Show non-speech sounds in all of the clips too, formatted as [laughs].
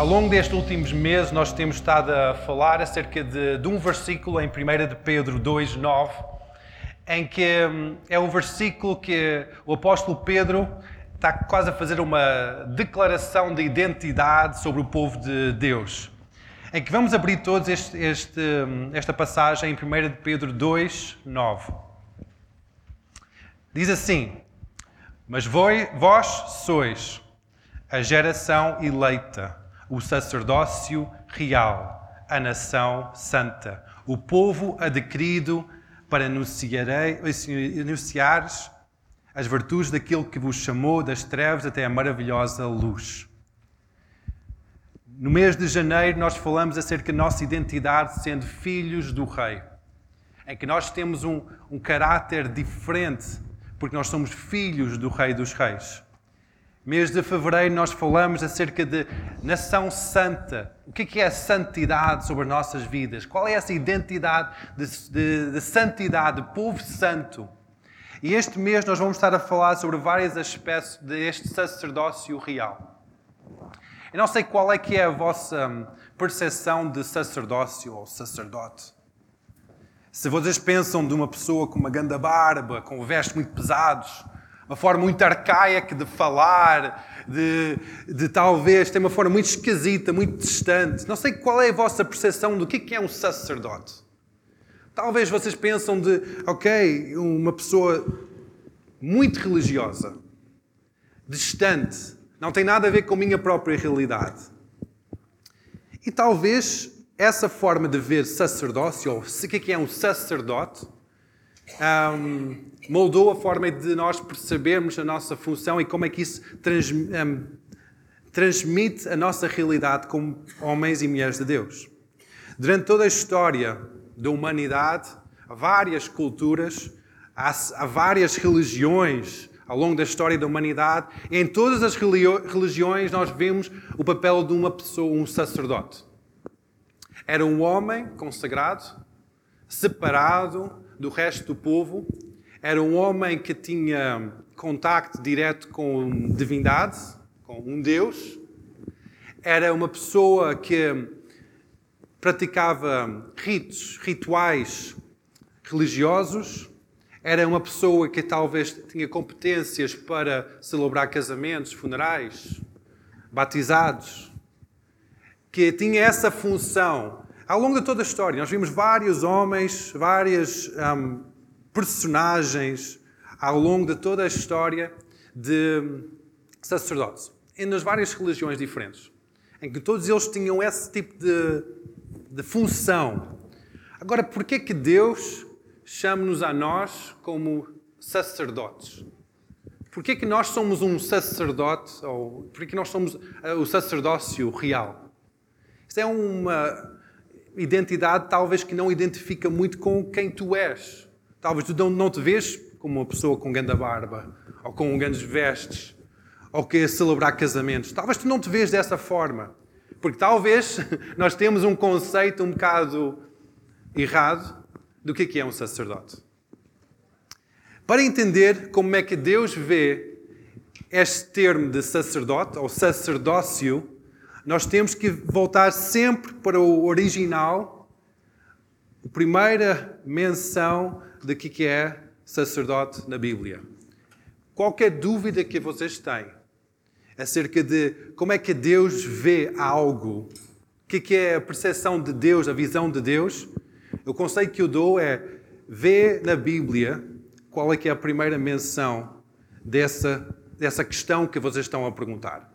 Ao longo destes últimos meses, nós temos estado a falar acerca de, de um versículo em 1 de Pedro 2, 9, em que hum, é um versículo que o apóstolo Pedro está quase a fazer uma declaração de identidade sobre o povo de Deus. Em que vamos abrir todos este, este, hum, esta passagem em 1 de Pedro 2, 9. Diz assim: Mas vós sois a geração eleita o sacerdócio real, a nação santa, o povo adquirido para anunciares as virtudes daquele que vos chamou das trevas até a maravilhosa luz. No mês de janeiro, nós falamos acerca da nossa identidade sendo filhos do Rei, em que nós temos um, um caráter diferente, porque nós somos filhos do Rei dos Reis. Mês de fevereiro nós falamos acerca de nação santa. O que é a santidade sobre as nossas vidas? Qual é essa identidade de, de, de santidade, de povo santo? E este mês nós vamos estar a falar sobre vários aspectos deste sacerdócio real. Eu não sei qual é que é a vossa hum, percepção de sacerdócio ou sacerdote. Se vocês pensam de uma pessoa com uma ganda barba, com vestes muito pesados, uma forma muito arcaica de falar, de, de talvez ter uma forma muito esquisita, muito distante. Não sei qual é a vossa percepção do que é um sacerdote. Talvez vocês pensam de, ok, uma pessoa muito religiosa, distante, não tem nada a ver com a minha própria realidade. E talvez essa forma de ver sacerdócio, ou o que é um sacerdote, um, moldou a forma de nós percebermos a nossa função e como é que isso trans, um, transmite a nossa realidade como homens e mulheres de Deus. Durante toda a história da humanidade, várias culturas, há, há várias religiões ao longo da história da humanidade. Em todas as religiões nós vemos o papel de uma pessoa, um sacerdote. Era um homem consagrado, separado, do resto do povo. Era um homem que tinha contacto direto com divindade, com um Deus. Era uma pessoa que praticava ritos, rituais religiosos. Era uma pessoa que talvez tinha competências para celebrar casamentos, funerais, batizados, que tinha essa função ao longo de toda a história, nós vimos vários homens, várias um, personagens ao longo de toda a história de sacerdotes, nas várias religiões diferentes, em que todos eles tinham esse tipo de, de função. Agora, por que que Deus chama-nos a nós como sacerdotes? Por que que nós somos um sacerdote, ou por que nós somos uh, o sacerdócio real? Isto é uma identidade talvez que não identifica muito com quem tu és. Talvez tu não te vês como uma pessoa com grande barba, ou com grandes vestes, ou que celebrar casamentos. Talvez tu não te vês dessa forma. Porque talvez [laughs] nós temos um conceito um bocado errado do que é um sacerdote. Para entender como é que Deus vê este termo de sacerdote, ou sacerdócio, nós temos que voltar sempre para o original, a primeira menção de que é sacerdote na Bíblia. Qualquer dúvida que vocês têm acerca de como é que Deus vê algo, o que é a percepção de Deus, a visão de Deus, o conceito que eu dou é ver na Bíblia qual é que é a primeira menção dessa, dessa questão que vocês estão a perguntar.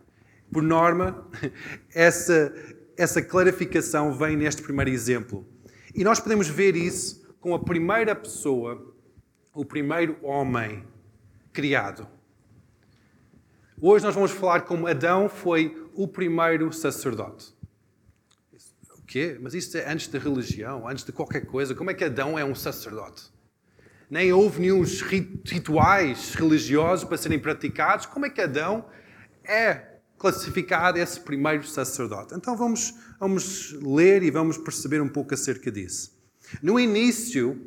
Por norma, [laughs] essa, essa clarificação vem neste primeiro exemplo. E nós podemos ver isso com a primeira pessoa, o primeiro homem criado. Hoje nós vamos falar como Adão foi o primeiro sacerdote. O quê? Mas isso é antes da religião, antes de qualquer coisa. Como é que Adão é um sacerdote? Nem houve nenhum rituais religiosos para serem praticados. Como é que Adão é classificado esse primeiro sacerdote. Então vamos, vamos ler e vamos perceber um pouco acerca disso. No início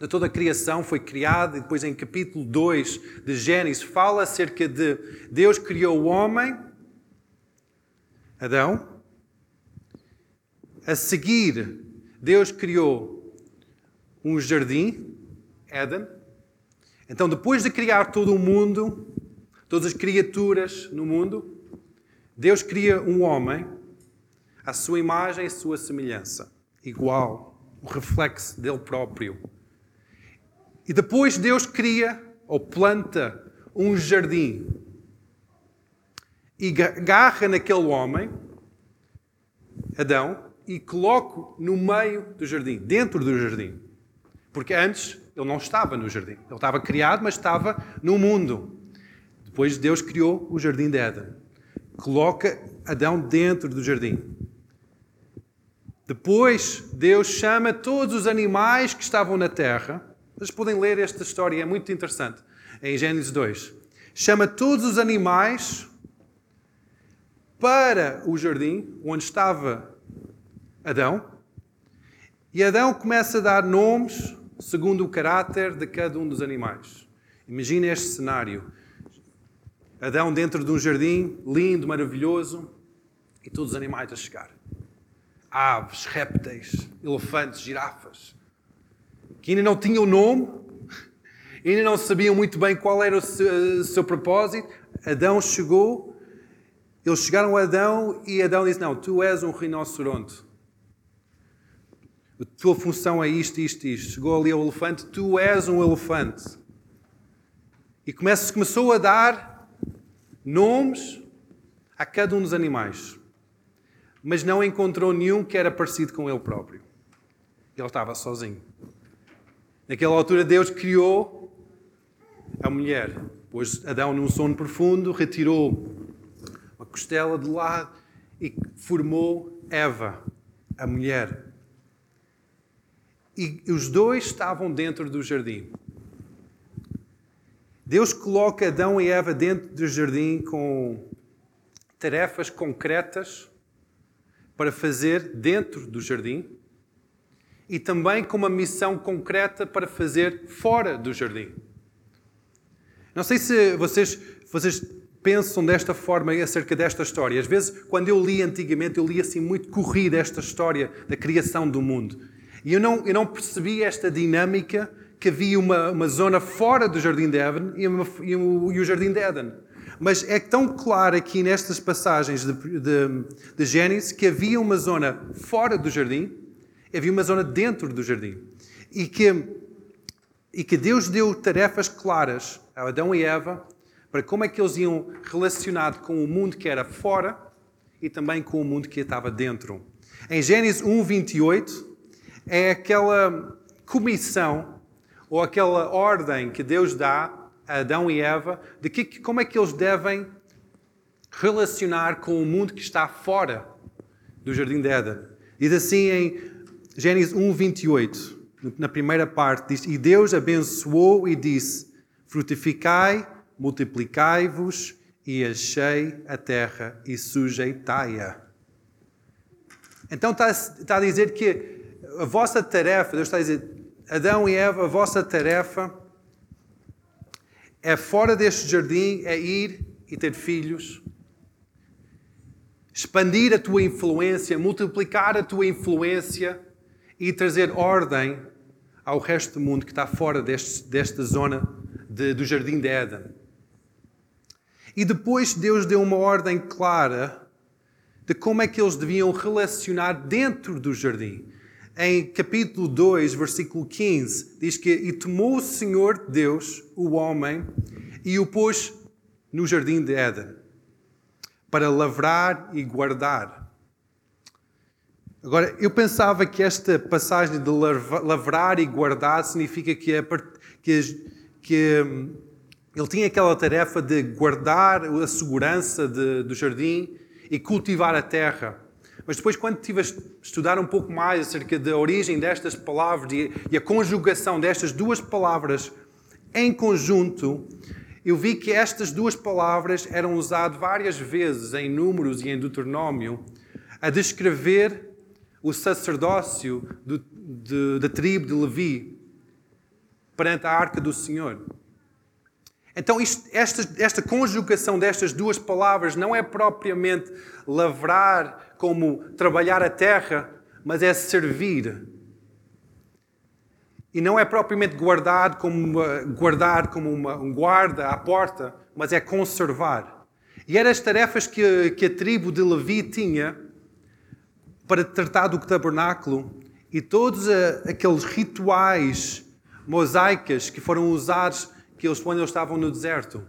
de toda a criação foi criada, e depois em capítulo 2 de Gênesis fala acerca de Deus criou o homem, Adão, a seguir, Deus criou um jardim, Éden. Então, depois de criar todo o mundo, todas as criaturas no mundo, Deus cria um homem à sua imagem e sua semelhança, igual, o reflexo dele próprio. E depois Deus cria ou planta um jardim e agarra naquele homem, Adão, e coloca no meio do jardim, dentro do jardim. Porque antes ele não estava no jardim. Ele estava criado, mas estava no mundo. Depois Deus criou o jardim de Éden. Coloca Adão dentro do jardim. Depois Deus chama todos os animais que estavam na terra. Vocês podem ler esta história, é muito interessante. Em Gênesis 2. Chama todos os animais para o jardim onde estava Adão. E Adão começa a dar nomes segundo o caráter de cada um dos animais. Imagine este cenário. Adão dentro de um jardim lindo, maravilhoso, e todos os animais a chegar. Aves, répteis, elefantes, girafas, que ainda não tinham nome, ainda não sabiam muito bem qual era o seu, o seu propósito. Adão chegou eles chegaram a Adão e Adão disse: Não, tu és um rinoceronte. A tua função é isto, isto, isto. Chegou ali ao elefante: Tu és um elefante. E começou a dar nomes a cada um dos animais. Mas não encontrou nenhum que era parecido com ele próprio. Ele estava sozinho. Naquela altura, Deus criou a mulher. Pois Adão, num sono profundo, retirou uma costela de lado e formou Eva, a mulher. E os dois estavam dentro do jardim. Deus coloca Adão e Eva dentro do jardim com tarefas concretas para fazer dentro do jardim e também com uma missão concreta para fazer fora do jardim. Não sei se vocês, vocês pensam desta forma acerca desta história. Às vezes, quando eu li antigamente, eu li assim muito corrida esta história da criação do mundo. E eu não, eu não percebi esta dinâmica que havia uma, uma zona fora do Jardim de Éden e, uma, e, o, e o Jardim de Éden. Mas é tão claro aqui nestas passagens de, de, de Gênesis que havia uma zona fora do jardim, havia uma zona dentro do jardim. E que, e que Deus deu tarefas claras a Adão e Eva para como é que eles iam relacionar com o mundo que era fora e também com o mundo que estava dentro. Em Gênesis 1, 28, é aquela comissão ou aquela ordem que Deus dá a Adão e Eva de que, como é que eles devem relacionar com o mundo que está fora do Jardim de Éden. Diz assim em Gênesis 1, 28, na primeira parte, diz: E Deus abençoou e disse: Frutificai multiplicai-vos e achei a terra e sujeitai-a. Então está, está, a dizer que a vossa tarefa, Deus está a dizer, Adão e Eva, a vossa tarefa é fora deste jardim, é ir e ter filhos, expandir a tua influência, multiplicar a tua influência e trazer ordem ao resto do mundo que está fora deste, desta zona de, do jardim de Éden. E depois Deus deu uma ordem clara de como é que eles deviam relacionar dentro do jardim. Em capítulo 2, versículo 15, diz que: E tomou o Senhor Deus o homem e o pôs no jardim de Éden para lavrar e guardar. Agora, eu pensava que esta passagem de lavrar e guardar significa que, é, que, que hum, ele tinha aquela tarefa de guardar a segurança de, do jardim e cultivar a terra. Mas depois, quando estive a estudar um pouco mais acerca da origem destas palavras e, a conjugação destas duas palavras em conjunto, eu vi que estas duas palavras eram usadas várias vezes em Números e em Deuteronômio a descrever o sacerdócio do, de, da tribo de Levi perante a arca do Senhor. Então, isto, esta, esta conjugação destas duas palavras não é propriamente lavrar como trabalhar a terra, mas é servir. E não é propriamente guardar como, guardar como uma, um guarda à porta, mas é conservar. E eram as tarefas que, que a tribo de Levi tinha para tratar do tabernáculo e todos aqueles rituais mosaicas que foram usados que eles, quando eles estavam no deserto.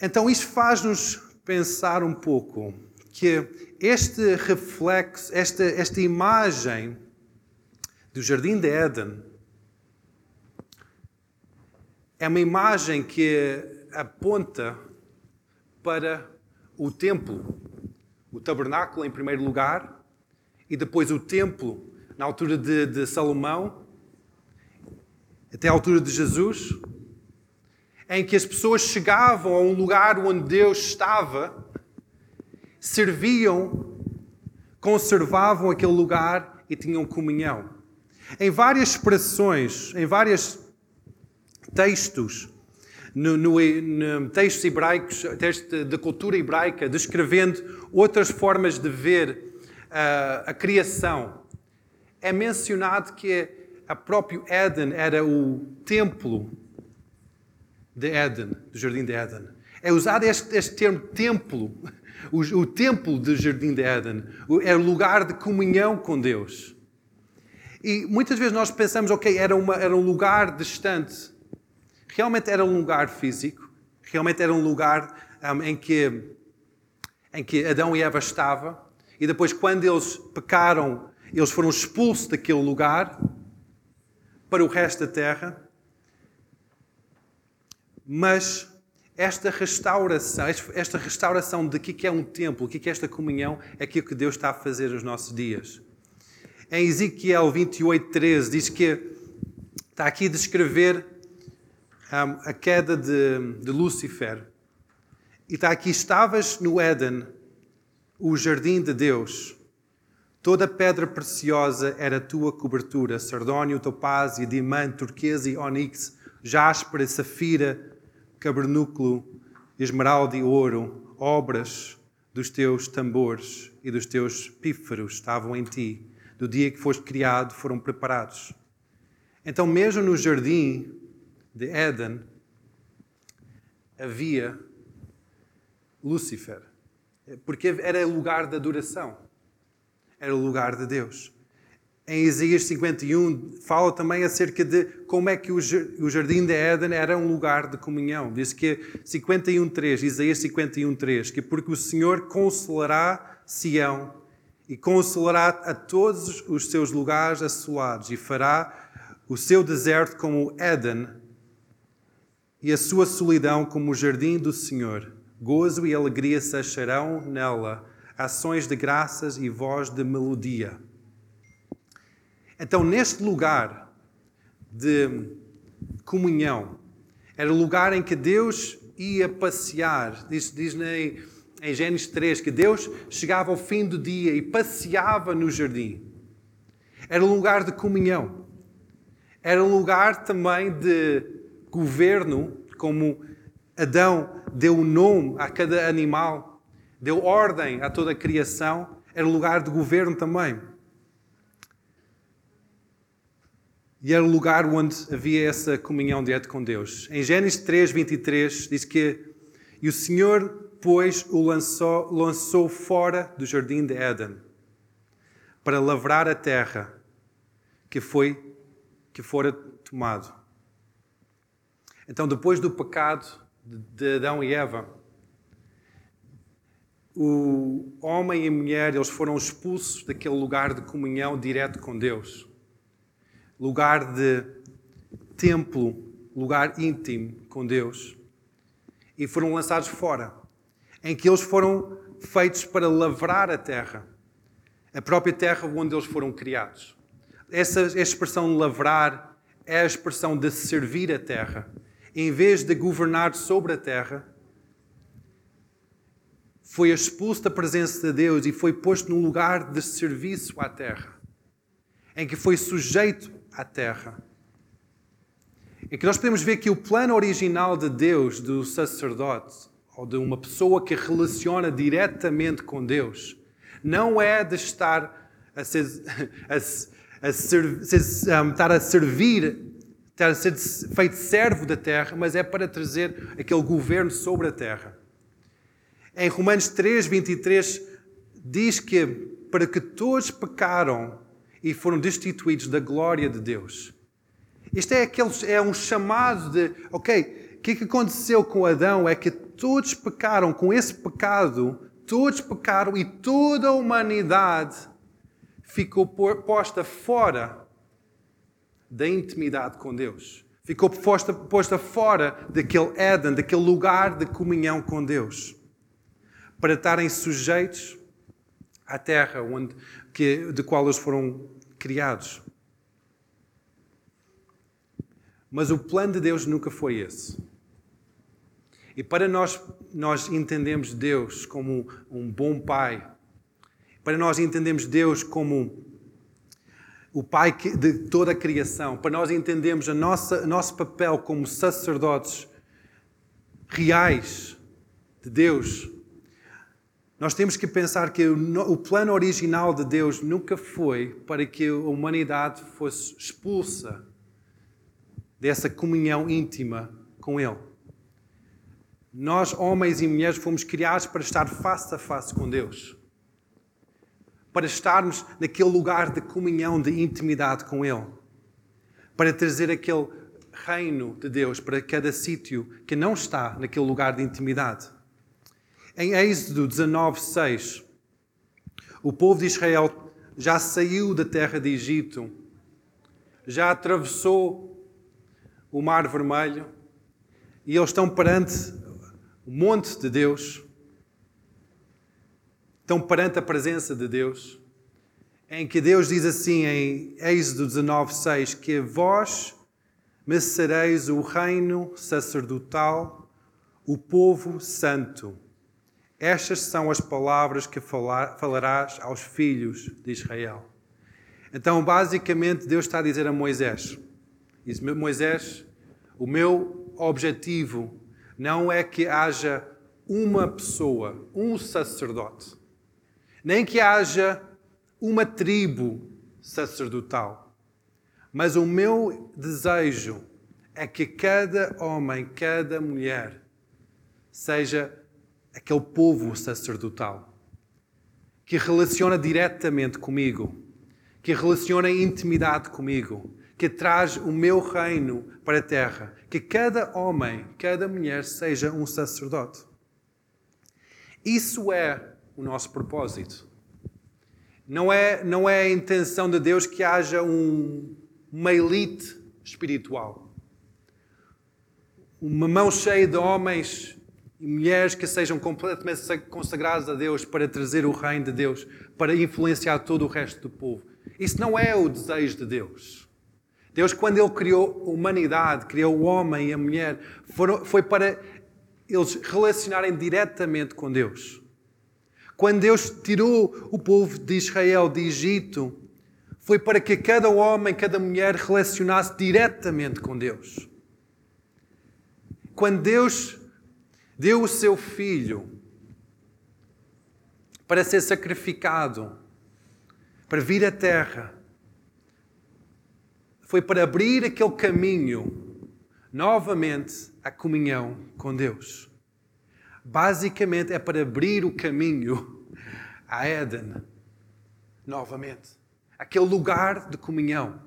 Então isso faz-nos pensar um pouco que este reflexo, esta, esta imagem do Jardim de Éden é uma imagem que aponta para o templo, o tabernáculo em primeiro lugar, e depois o templo na altura de, de Salomão, até a altura de Jesus, em que as pessoas chegavam a um lugar onde Deus estava, serviam, conservavam aquele lugar e tinham comunhão. Em várias expressões, em vários textos, no, no, no textos hebraicos, textos da cultura hebraica, descrevendo outras formas de ver uh, a criação, é mencionado que a próprio Éden era o templo de Éden, do Jardim de Éden. É usado este, este termo templo, o, o, templo do Jardim de Éden. É lugar de comunhão com Deus. E muitas vezes nós pensamos, ok, era, uma, era um lugar distante. Realmente era um lugar físico. Realmente era um lugar um, em, que, em que Adão e Eva estavam. E depois, quando eles pecaram, eles foram expulsos daquele lugar para o resto da terra. Mas esta restauração, esta restauração de que é um templo, o que é esta comunhão, é aquilo que Deus está a fazer nos nossos dias. Em Ezequiel 28, 13, diz que está aqui a descrever a queda de, de Lúcifer. E está aqui: estavas no Éden, o jardim de Deus. Toda pedra preciosa era tua cobertura: sardónio, topázio, diamante, turquesa e onix, jaspe, safira, cabernúculo, esmeralda e ouro, obras dos teus tambores e dos teus pífaros estavam em ti. Do dia que foste criado, foram preparados. Então, mesmo no jardim de Éden, havia Lúcifer, porque era lugar de adoração, era o lugar de Deus em Isaías 51, fala também acerca de como é que o jardim de Éden era um lugar de comunhão. Diz que 51.3, Isaías 51.3, que porque o Senhor consolará Sião e consolará a todos os seus lugares assolados e fará o seu deserto como Éden e a sua solidão como o jardim do Senhor. Gozo e alegria se acharão nela, ações de graças e voz de melodia. Então, neste lugar de comunhão, era o lugar em que Deus ia passear. Diz, diz em, em Gênesis 3 que Deus chegava ao fim do dia e passeava no jardim. Era um lugar de comunhão. Era um lugar também de governo, como Adão deu nome a cada animal, deu ordem a toda a criação. Era lugar de governo também. E era o lugar onde havia essa comunhão direta com Deus. Em Gênesis 3, 23, diz que e o Senhor, pois, o lançou, lançou fora do jardim de Éden para lavrar a terra que foi que fora tomado. Então, depois do pecado de Adão e Eva, o homem e a mulher eles foram expulsos daquele lugar de comunhão direto com Deus lugar de templo, lugar íntimo com Deus, e foram lançados fora, em que eles foram feitos para lavrar a terra, a própria terra onde eles foram criados. Essa, essa expressão lavrar é a expressão de servir a terra. Em vez de governar sobre a terra, foi expulso da presença de Deus e foi posto num lugar de serviço à terra, em que foi sujeito à terra. Em que nós podemos ver que o plano original de Deus, do sacerdote, ou de uma pessoa que relaciona diretamente com Deus, não é de estar a ser, a, a ser, um, estar a servir, estar a ser feito servo da terra, mas é para trazer aquele governo sobre a terra. Em Romanos 3, 23, diz que para que todos pecaram e foram destituídos da glória de Deus. Isto é, aqueles, é um chamado de, ok, o que, que aconteceu com Adão é que todos pecaram com esse pecado, todos pecaram e toda a humanidade ficou posta fora da intimidade com Deus. Ficou posta, posta fora daquele Éden, daquele lugar de comunhão com Deus. Para estarem sujeitos à terra onde, que, de qual eles foram criados. Mas o plano de Deus nunca foi esse. E para nós, nós entendemos Deus como um bom Pai, para nós entendemos Deus como o Pai de toda a criação, para nós entendemos o nosso papel como sacerdotes reais de Deus, nós temos que pensar que o plano original de Deus nunca foi para que a humanidade fosse expulsa dessa comunhão íntima com Ele. Nós, homens e mulheres, fomos criados para estar face a face com Deus. Para estarmos naquele lugar de comunhão, de intimidade com Ele. Para trazer aquele reino de Deus para cada sítio que não está naquele lugar de intimidade. Em Êxodo 19, 6, o povo de Israel já saiu da terra de Egito, já atravessou o Mar Vermelho e eles estão perante o monte de Deus, estão perante a presença de Deus, em que Deus diz assim em Êxodo 19, 6, que vós me sereis o reino sacerdotal, o povo santo. Estas são as palavras que falarás aos filhos de Israel. Então, basicamente, Deus está a dizer a Moisés: diz, Moisés, o meu objetivo não é que haja uma pessoa, um sacerdote, nem que haja uma tribo sacerdotal. Mas o meu desejo é que cada homem, cada mulher, seja aquele povo sacerdotal que relaciona diretamente comigo, que relaciona intimidade comigo, que traz o meu reino para a terra, que cada homem, cada mulher seja um sacerdote. Isso é o nosso propósito. Não é, não é a intenção de Deus que haja um, uma elite espiritual. Uma mão cheia de homens mulheres que sejam completamente consagrados a Deus para trazer o reino de Deus, para influenciar todo o resto do povo. Isso não é o desejo de Deus. Deus, quando Ele criou a humanidade, criou o homem e a mulher, foi para eles relacionarem diretamente com Deus. Quando Deus tirou o povo de Israel de Egito, foi para que cada homem, cada mulher relacionasse diretamente com Deus. Quando Deus deu o seu filho para ser sacrificado, para vir à terra, foi para abrir aquele caminho novamente à comunhão com Deus. Basicamente é para abrir o caminho a Éden novamente. Aquele lugar de comunhão,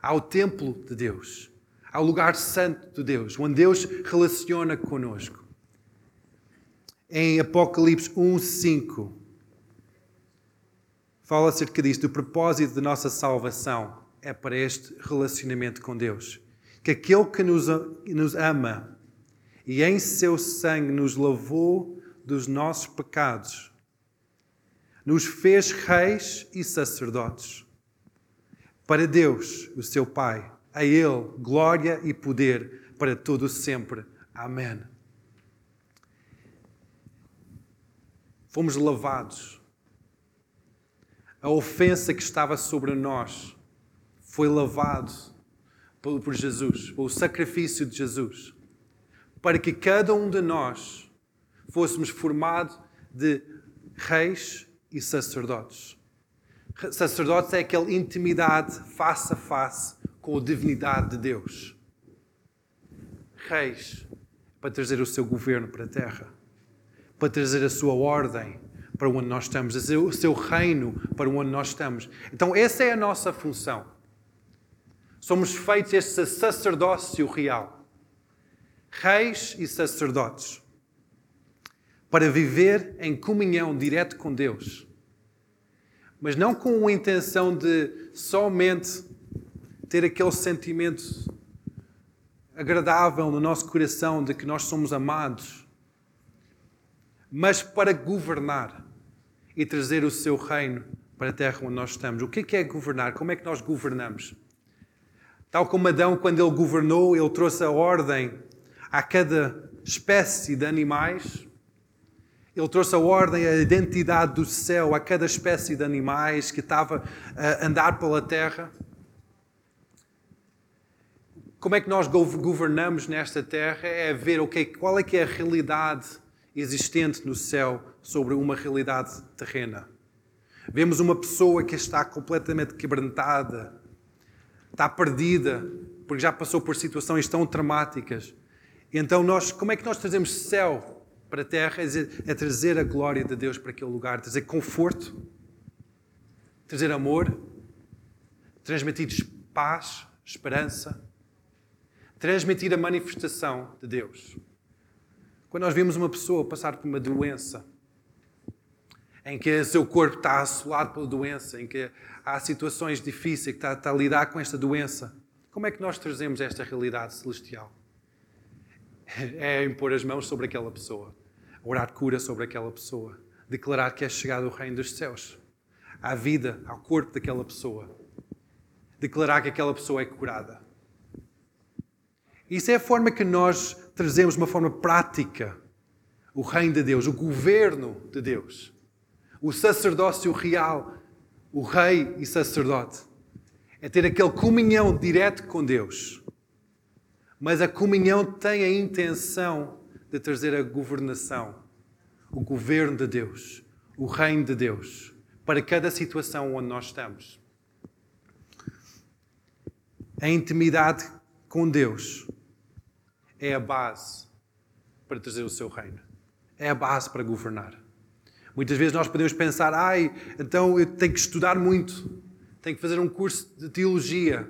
ao templo de Deus, ao lugar santo de Deus, onde Deus relaciona conosco. Em Apocalipse 1:5 fala acerca disto, do propósito da nossa salvação é para este relacionamento com Deus. Que aquele que nos, nos ama e em seu sangue nos lavou dos nossos pecados, nos fez reis e sacerdotes. Para Deus, o seu Pai, a Ele glória e poder para todo sempre. Amém. Fomos lavados. A ofensa que estava sobre nós foi lavado por Jesus, pelo sacrifício de Jesus, para que cada um de nós fôssemos formados de reis e sacerdotes. Sacerdotes é aquela intimidade face a face com a divindade de Deus. Reis, para trazer o seu governo para a terra, para trazer a sua ordem para onde nós estamos, o seu reino para onde nós estamos. Então, essa é a nossa função. Somos feitos este sacerdócio real. Reis e sacerdotes. Para viver em comunhão direto com Deus. Mas não com a intenção de somente ter aquele sentimento agradável no nosso coração de que nós somos amados, mas para governar e trazer o seu reino para a terra onde nós estamos. O que é, é governar? Como é que nós governamos? Tal como Adão, quando ele governou, ele trouxe a ordem a cada espécie de animais. Ele trouxe a ordem, a identidade do céu a cada espécie de animais que estava a andar pela terra. Como é que nós governamos nesta terra? É ver okay, qual é que é a realidade existente no céu sobre uma realidade terrena. Vemos uma pessoa que está completamente quebrantada, está perdida, porque já passou por situações tão traumáticas. Então, nós, como é que nós trazemos céu para a terra? É trazer a glória de Deus para aquele lugar, trazer conforto, trazer amor, transmitir paz, esperança, transmitir a manifestação de Deus. Quando nós vemos uma pessoa passar por uma doença, em que o seu corpo está assolado pela doença, em que há situações difíceis, que está, está a lidar com esta doença, como é que nós trazemos esta realidade celestial? É impor as mãos sobre aquela pessoa, orar cura sobre aquela pessoa, declarar que é chegado o reino dos céus, à vida, ao corpo daquela pessoa, declarar que aquela pessoa é curada. Isso é a forma que nós trazemos, uma forma prática, o reino de Deus, o governo de Deus, o sacerdócio real, o rei e sacerdote. É ter aquele comunhão direto com Deus. Mas a comunhão tem a intenção de trazer a governação, o governo de Deus, o reino de Deus, para cada situação onde nós estamos. A intimidade com Deus é a base para trazer o seu reino. É a base para governar. Muitas vezes nós podemos pensar, ai, então eu tenho que estudar muito, tenho que fazer um curso de teologia,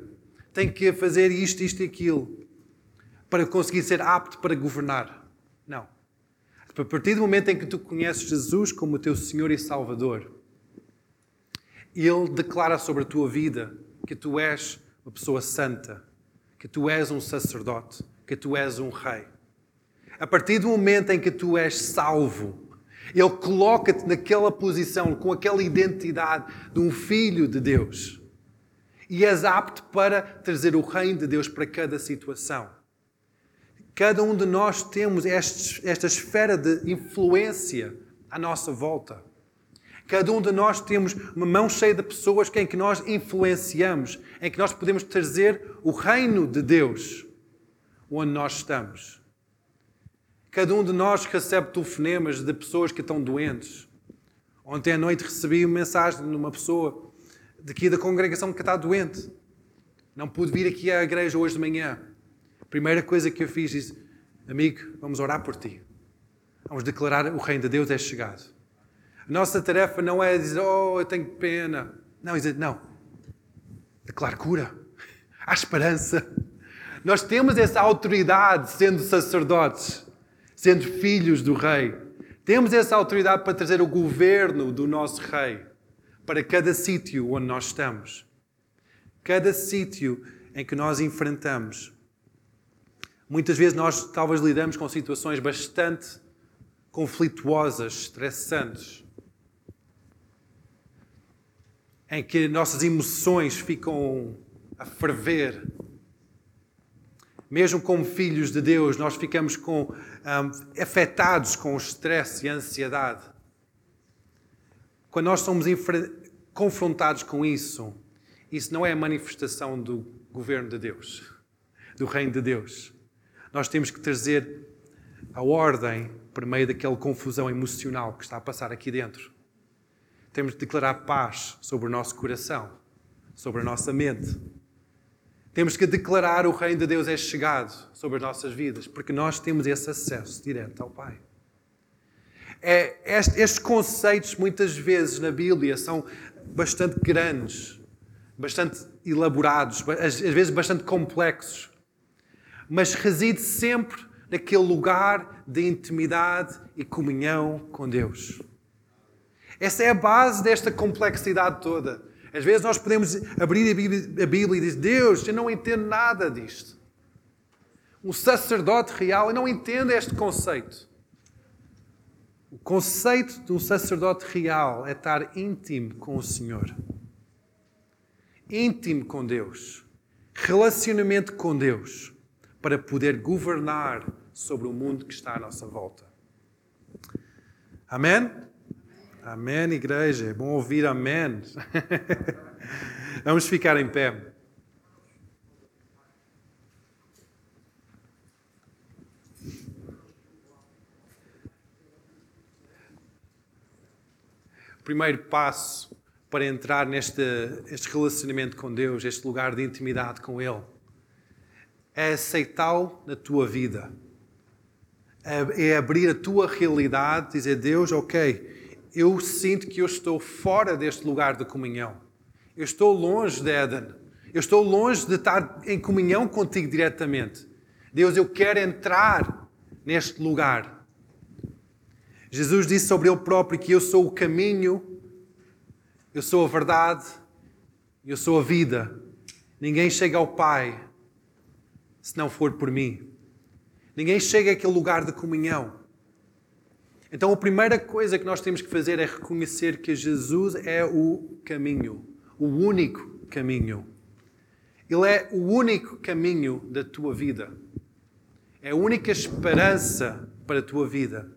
tenho que fazer isto, isto e aquilo, para conseguir ser apto para governar. Não. A partir do momento em que tu conheces Jesus como o teu Senhor e Salvador, Ele declara sobre a tua vida que tu és uma pessoa santa, que tu és um sacerdote, que tu és um rei. A partir do momento em que tu és salvo, Ele coloca-te naquela posição, com aquela identidade de um filho de Deus. E és apto para trazer o reino de Deus para cada situação. Cada um de nós temos esta esfera de influência à nossa volta. Cada um de nós temos uma mão cheia de pessoas em que nós influenciamos, em que nós podemos trazer o reino de Deus onde nós estamos. Cada um de nós recebe telefonemas de pessoas que estão doentes. Ontem à noite recebi uma mensagem de uma pessoa da congregação que está doente. Não pude vir aqui à igreja hoje de manhã. A primeira coisa que eu fiz disse: Amigo, vamos orar por ti. Vamos declarar o reino de Deus é chegado. A nossa tarefa não é dizer, oh, eu tenho pena. Não, é dizer, não. Declare cura. Há esperança. Nós temos essa autoridade sendo sacerdotes, sendo filhos do Rei. Temos essa autoridade para trazer o governo do nosso Rei para cada sítio onde nós estamos. Cada sítio em que nós enfrentamos. Muitas vezes nós talvez lidamos com situações bastante conflituosas, estressantes, em que nossas emoções ficam a ferver, mesmo como filhos de Deus, nós ficamos com, um, afetados com o estresse e a ansiedade. Quando nós somos confrontados com isso, isso não é a manifestação do governo de Deus, do reino de Deus. Nós temos que trazer a ordem por meio daquela confusão emocional que está a passar aqui dentro. Temos de declarar paz sobre o nosso coração, sobre a nossa mente. Temos que declarar o reino de Deus é chegado sobre as nossas vidas, porque nós temos esse acesso direto ao Pai. É, estes conceitos, muitas vezes na Bíblia, são bastante grandes, bastante elaborados, às vezes bastante complexos, mas reside sempre naquele lugar de intimidade e comunhão com Deus. Essa é a base desta complexidade toda. Às vezes nós podemos abrir a Bíblia e dizer: Deus, eu não entendo nada disto. Um sacerdote real, eu não entendo este conceito. O conceito de um sacerdote real é estar íntimo com o Senhor, íntimo com Deus, relacionamento com Deus, para poder governar sobre o mundo que está à nossa volta. Amém? Amém, igreja. É bom ouvir amém. [laughs] Vamos ficar em pé. O primeiro passo para entrar neste este relacionamento com Deus, este lugar de intimidade com Ele, é aceitá-lo na tua vida. É, é abrir a tua realidade, dizer: Deus, ok, eu sinto que eu estou fora deste lugar de comunhão. Eu estou longe de Éden. Eu estou longe de estar em comunhão contigo diretamente. Deus, eu quero entrar neste lugar. Jesus disse sobre ele próprio que eu sou o caminho, eu sou a verdade, eu sou a vida. Ninguém chega ao Pai se não for por mim. Ninguém chega àquele lugar de comunhão. Então a primeira coisa que nós temos que fazer é reconhecer que Jesus é o caminho, o único caminho. Ele é o único caminho da tua vida. É a única esperança para a tua vida.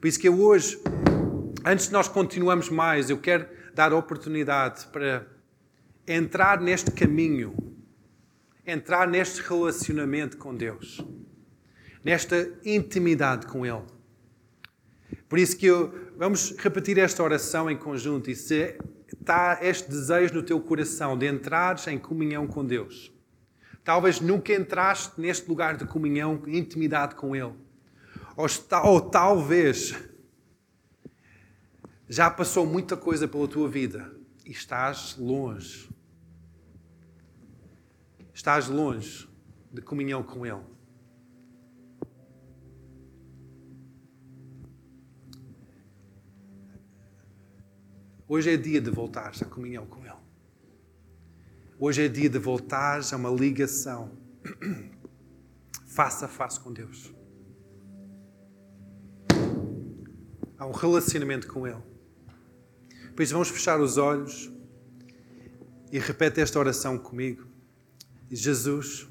Por isso que eu hoje, antes de nós continuarmos mais, eu quero dar oportunidade para entrar neste caminho, entrar neste relacionamento com Deus nesta intimidade com Ele. Por isso que eu, vamos repetir esta oração em conjunto e se está este desejo no teu coração de entrares em comunhão com Deus. Talvez nunca entraste neste lugar de comunhão, intimidade com Ele. Ou, está, ou talvez já passou muita coisa pela tua vida e estás longe. Estás longe de comunhão com Ele. Hoje é dia de voltares à comunhão com Ele. Hoje é dia de voltares a uma ligação [clears throat] face a face com Deus. Há um relacionamento com Ele. Por isso, vamos fechar os olhos e repete esta oração comigo. Jesus,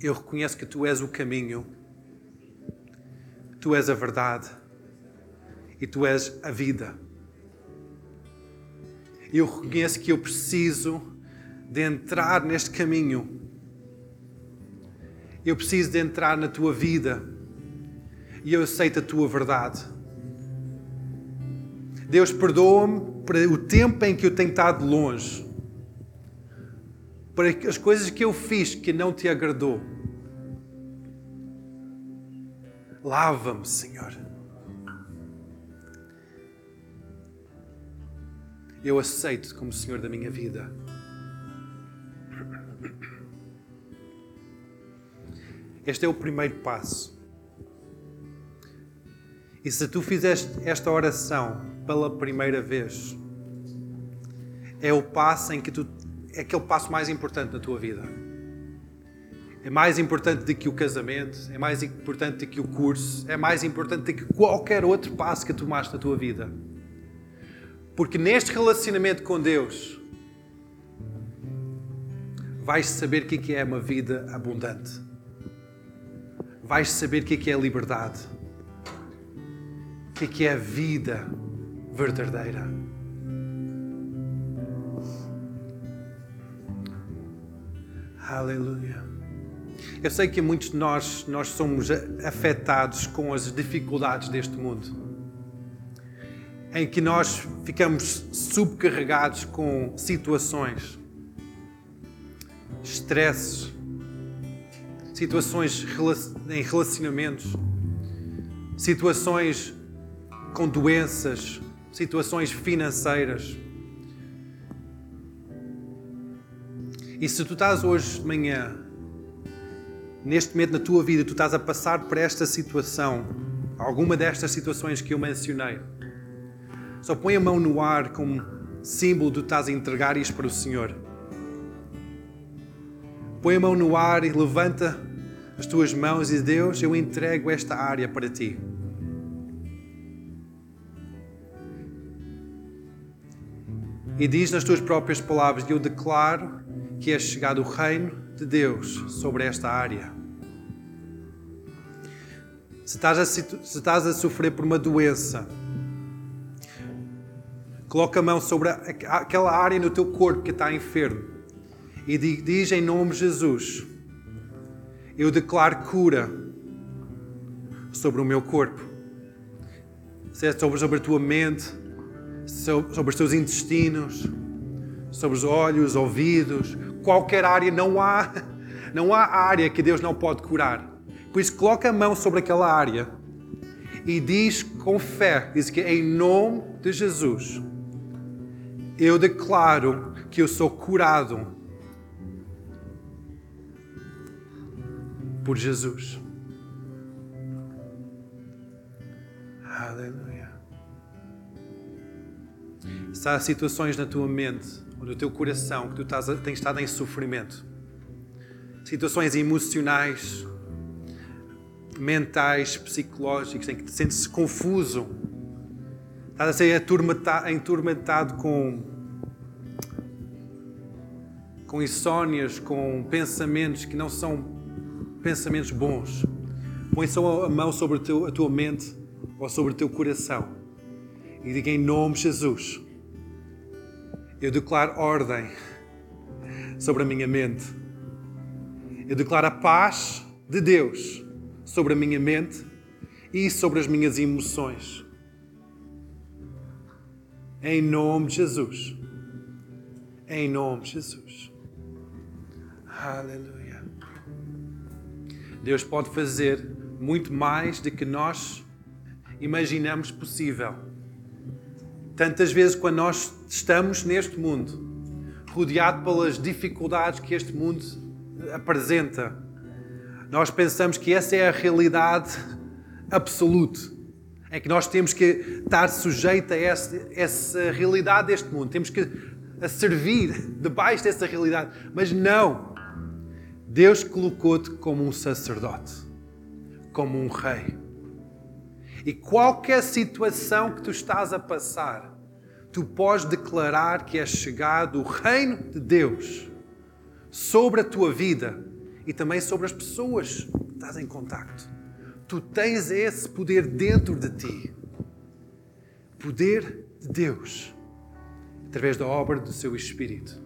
eu reconheço que Tu és o caminho, Tu és a verdade e Tu és a vida eu reconheço que eu preciso de entrar neste caminho. Eu preciso de entrar na tua vida e eu aceito a tua verdade. Deus, perdoa-me para o tempo em que eu tenho estado longe, para as coisas que eu fiz que não te agradou. Lava-me, Senhor. Eu aceito como Senhor da minha vida. Este é o primeiro passo. E se tu fizeste esta oração pela primeira vez, é o passo em que tu é aquele passo mais importante na tua vida. É mais importante do que o casamento, é mais importante do que o curso, é mais importante do que qualquer outro passo que tomaste na tua vida. Porque neste relacionamento com Deus, vais saber o que é uma vida abundante. Vais saber o que é liberdade. O que é vida verdadeira. Aleluia. Eu sei que muitos de nós, nós somos afetados com as dificuldades deste mundo. Em que nós ficamos subcarregados com situações, estresses, situações em relacionamentos, situações com doenças, situações financeiras. E se tu estás hoje de manhã, neste momento na tua vida, tu estás a passar por esta situação, alguma destas situações que eu mencionei, só põe a mão no ar como símbolo de estás a entregar isto para o Senhor. Põe a mão no ar e levanta as tuas mãos e Deus, eu entrego esta área para ti. E diz nas tuas próprias palavras: Eu declaro que é chegado o reino de Deus sobre esta área. Se estás, a, se estás a sofrer por uma doença, coloca a mão sobre aquela área no teu corpo que está enfermo e diz em nome de Jesus: Eu declaro cura sobre o meu corpo, sobre, sobre a tua mente, sobre os teus intestinos, sobre os olhos, ouvidos, qualquer área, não há, não há área que Deus não pode curar. Por isso, coloca a mão sobre aquela área e diz com fé, diz que em nome de Jesus, eu declaro que eu sou curado por Jesus. Aleluia. Se há situações na tua mente ou no teu coração que tu estás, tens estado em sofrimento, situações emocionais, mentais, psicológicos, em que te sentes confuso, estás a ser enturmentado com, com insónias, com pensamentos que não são pensamentos bons. Põe só a mão sobre a tua mente ou sobre o teu coração e diga em nome de Jesus eu declaro ordem sobre a minha mente. Eu declaro a paz de Deus sobre a minha mente e sobre as minhas emoções. Em nome de Jesus. Em nome de Jesus. Aleluia. Deus pode fazer muito mais do que nós imaginamos possível. Tantas vezes, quando nós estamos neste mundo, rodeado pelas dificuldades que este mundo apresenta, nós pensamos que essa é a realidade absoluta, é que nós temos que estar sujeitos a essa, essa realidade deste mundo, temos que servir debaixo dessa realidade. Mas não! Deus colocou-te como um sacerdote, como um rei. E qualquer situação que tu estás a passar, tu podes declarar que é chegado o reino de Deus sobre a tua vida e também sobre as pessoas que estás em contacto. Tu tens esse poder dentro de ti. Poder de Deus, através da obra do seu Espírito.